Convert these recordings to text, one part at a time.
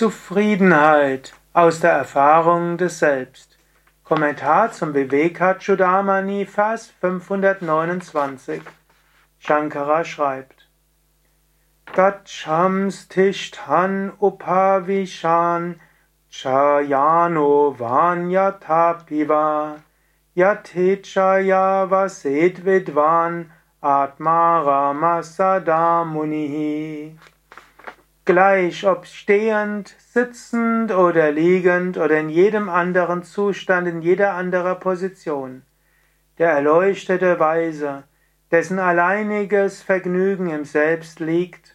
Zufriedenheit aus der Erfahrung des Selbst. Kommentar zum Vivekachudamani, Vers 529. Shankara schreibt: Gachams tishtan upavishan chayano vanyatapiva yatechaya vaset vidvan atma rama munihi Gleich ob stehend, sitzend oder liegend oder in jedem anderen Zustand, in jeder anderen Position. Der erleuchtete Weise, dessen alleiniges Vergnügen im Selbst liegt,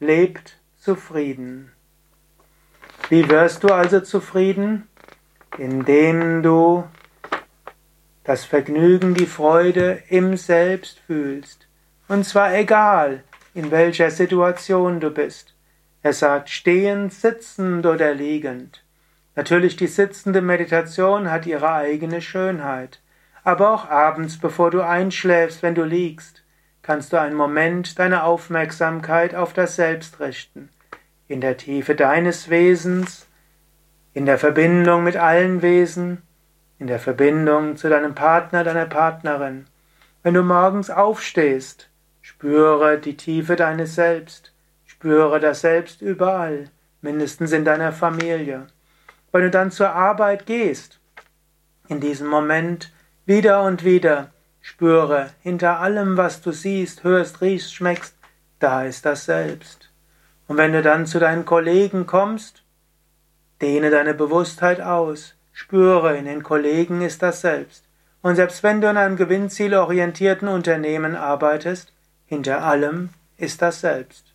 lebt zufrieden. Wie wirst du also zufrieden? Indem du das Vergnügen, die Freude im Selbst fühlst. Und zwar egal, in welcher Situation du bist. Er sagt stehend, sitzend oder liegend. Natürlich die sitzende Meditation hat ihre eigene Schönheit. Aber auch abends, bevor du einschläfst, wenn du liegst, kannst du einen Moment deine Aufmerksamkeit auf das Selbst richten. In der Tiefe deines Wesens, in der Verbindung mit allen Wesen, in der Verbindung zu deinem Partner, deiner Partnerin. Wenn du morgens aufstehst, spüre die Tiefe deines Selbst. Spüre das Selbst überall, mindestens in deiner Familie. Wenn du dann zur Arbeit gehst, in diesem Moment wieder und wieder spüre, hinter allem, was du siehst, hörst, riechst, schmeckst, da ist das Selbst. Und wenn du dann zu deinen Kollegen kommst, dehne deine Bewusstheit aus, spüre, in den Kollegen ist das Selbst. Und selbst wenn du in einem gewinnzielorientierten Unternehmen arbeitest, hinter allem ist das Selbst.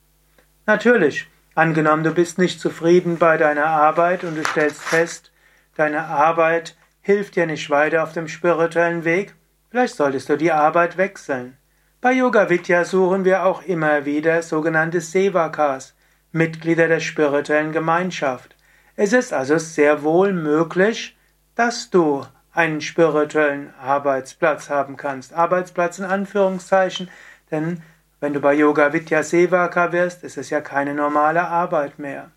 Natürlich, angenommen, du bist nicht zufrieden bei deiner Arbeit und du stellst fest, deine Arbeit hilft dir nicht weiter auf dem spirituellen Weg, vielleicht solltest du die Arbeit wechseln. Bei Yoga Vidya suchen wir auch immer wieder sogenannte Sevakas, Mitglieder der spirituellen Gemeinschaft. Es ist also sehr wohl möglich, dass du einen spirituellen Arbeitsplatz haben kannst. Arbeitsplatz in Anführungszeichen, denn wenn du bei Yoga Vidya Sevaka wirst, ist es ja keine normale Arbeit mehr.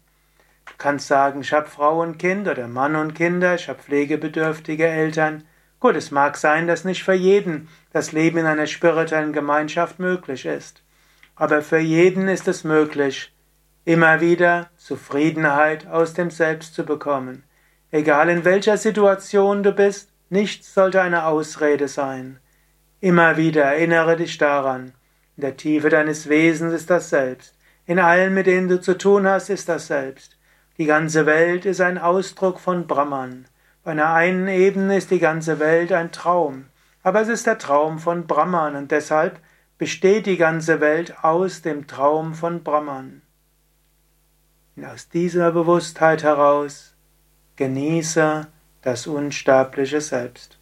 Du kannst sagen, ich habe Frau und Kind oder Mann und Kinder, ich habe pflegebedürftige Eltern. Gut, es mag sein, dass nicht für jeden das Leben in einer spirituellen Gemeinschaft möglich ist. Aber für jeden ist es möglich, immer wieder Zufriedenheit aus dem Selbst zu bekommen. Egal in welcher Situation du bist, nichts sollte eine Ausrede sein. Immer wieder erinnere dich daran, in der Tiefe deines Wesens ist das Selbst. In allen, mit denen du zu tun hast, ist das Selbst. Die ganze Welt ist ein Ausdruck von Brahman. Bei einer einen Ebene ist die ganze Welt ein Traum. Aber es ist der Traum von Brahman und deshalb besteht die ganze Welt aus dem Traum von Brahman. Und aus dieser Bewusstheit heraus genieße das unsterbliche Selbst.